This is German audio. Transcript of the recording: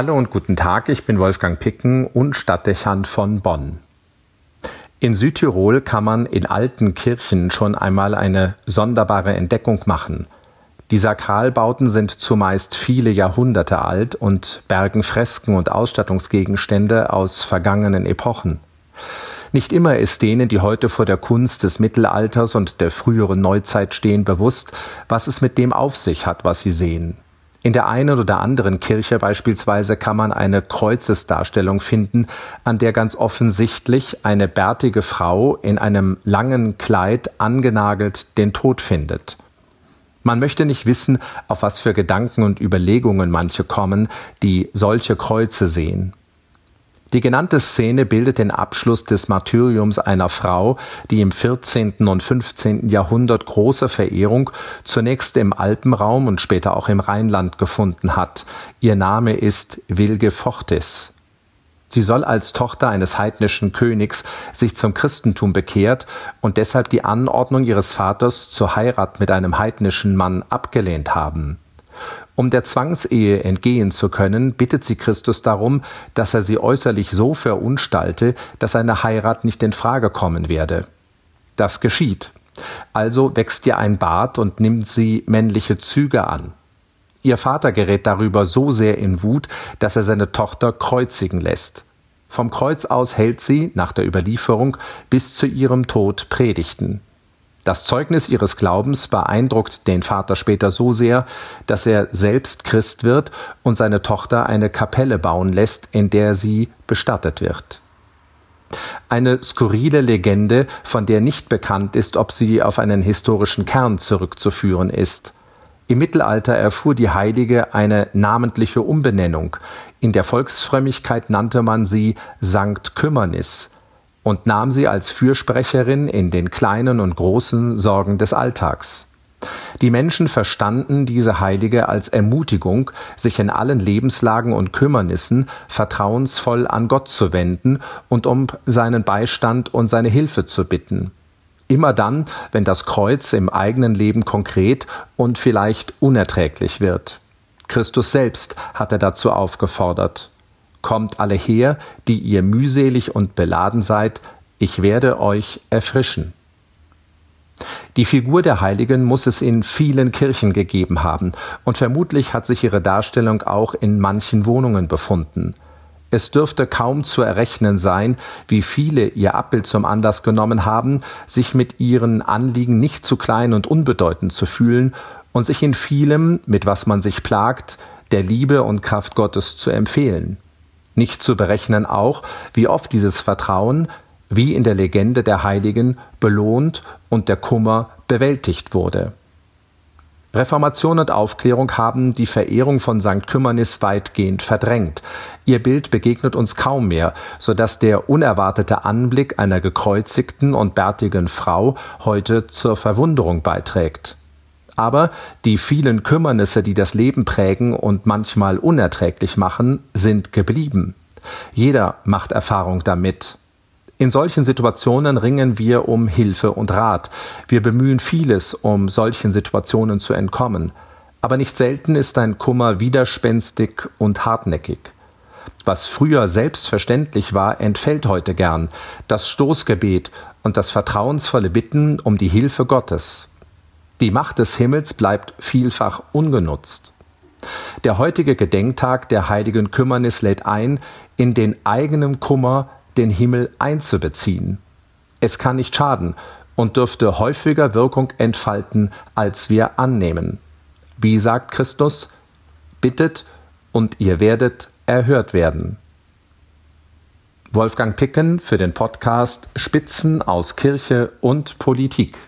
Hallo und guten Tag, ich bin Wolfgang Picken und Stadtdechant von Bonn. In Südtirol kann man in alten Kirchen schon einmal eine sonderbare Entdeckung machen. Die Sakralbauten sind zumeist viele Jahrhunderte alt und bergen Fresken und Ausstattungsgegenstände aus vergangenen Epochen. Nicht immer ist denen, die heute vor der Kunst des Mittelalters und der früheren Neuzeit stehen, bewusst, was es mit dem auf sich hat, was sie sehen. In der einen oder anderen Kirche beispielsweise kann man eine Kreuzesdarstellung finden, an der ganz offensichtlich eine bärtige Frau in einem langen Kleid angenagelt den Tod findet. Man möchte nicht wissen, auf was für Gedanken und Überlegungen manche kommen, die solche Kreuze sehen. Die genannte Szene bildet den Abschluss des Martyriums einer Frau, die im 14. und 15. Jahrhundert große Verehrung zunächst im Alpenraum und später auch im Rheinland gefunden hat. Ihr Name ist Wilge Fortis. Sie soll als Tochter eines heidnischen Königs sich zum Christentum bekehrt und deshalb die Anordnung ihres Vaters zur Heirat mit einem heidnischen Mann abgelehnt haben. Um der Zwangsehe entgehen zu können, bittet sie Christus darum, dass er sie äußerlich so verunstalte, dass eine Heirat nicht in Frage kommen werde. Das geschieht. Also wächst ihr ein Bart und nimmt sie männliche Züge an. Ihr Vater gerät darüber so sehr in Wut, dass er seine Tochter kreuzigen lässt. Vom Kreuz aus hält sie, nach der Überlieferung, bis zu ihrem Tod Predigten. Das Zeugnis ihres Glaubens beeindruckt den Vater später so sehr, dass er selbst Christ wird und seine Tochter eine Kapelle bauen lässt, in der sie bestattet wird. Eine skurrile Legende, von der nicht bekannt ist, ob sie auf einen historischen Kern zurückzuführen ist. Im Mittelalter erfuhr die Heilige eine namentliche Umbenennung. In der Volksfrömmigkeit nannte man sie Sankt Kümmernis, und nahm sie als Fürsprecherin in den kleinen und großen Sorgen des Alltags. Die Menschen verstanden diese Heilige als Ermutigung, sich in allen Lebenslagen und Kümmernissen vertrauensvoll an Gott zu wenden und um seinen Beistand und seine Hilfe zu bitten. Immer dann, wenn das Kreuz im eigenen Leben konkret und vielleicht unerträglich wird. Christus selbst hat er dazu aufgefordert. Kommt alle her, die ihr mühselig und beladen seid, ich werde euch erfrischen. Die Figur der Heiligen muss es in vielen Kirchen gegeben haben, und vermutlich hat sich ihre Darstellung auch in manchen Wohnungen befunden. Es dürfte kaum zu errechnen sein, wie viele ihr Abbild zum Anlass genommen haben, sich mit ihren Anliegen nicht zu klein und unbedeutend zu fühlen und sich in vielem, mit was man sich plagt, der Liebe und Kraft Gottes zu empfehlen. Nicht zu berechnen auch, wie oft dieses Vertrauen, wie in der Legende der Heiligen, belohnt und der Kummer bewältigt wurde. Reformation und Aufklärung haben die Verehrung von St. Kümmernis weitgehend verdrängt. Ihr Bild begegnet uns kaum mehr, so dass der unerwartete Anblick einer gekreuzigten und bärtigen Frau heute zur Verwunderung beiträgt. Aber die vielen Kümmernisse, die das Leben prägen und manchmal unerträglich machen, sind geblieben. Jeder macht Erfahrung damit. In solchen Situationen ringen wir um Hilfe und Rat. Wir bemühen vieles, um solchen Situationen zu entkommen. Aber nicht selten ist ein Kummer widerspenstig und hartnäckig. Was früher selbstverständlich war, entfällt heute gern. Das Stoßgebet und das vertrauensvolle Bitten um die Hilfe Gottes. Die Macht des Himmels bleibt vielfach ungenutzt. Der heutige Gedenktag der heiligen Kümmernis lädt ein, in den eigenen Kummer den Himmel einzubeziehen. Es kann nicht schaden und dürfte häufiger Wirkung entfalten, als wir annehmen. Wie sagt Christus? Bittet und ihr werdet erhört werden. Wolfgang Picken für den Podcast Spitzen aus Kirche und Politik.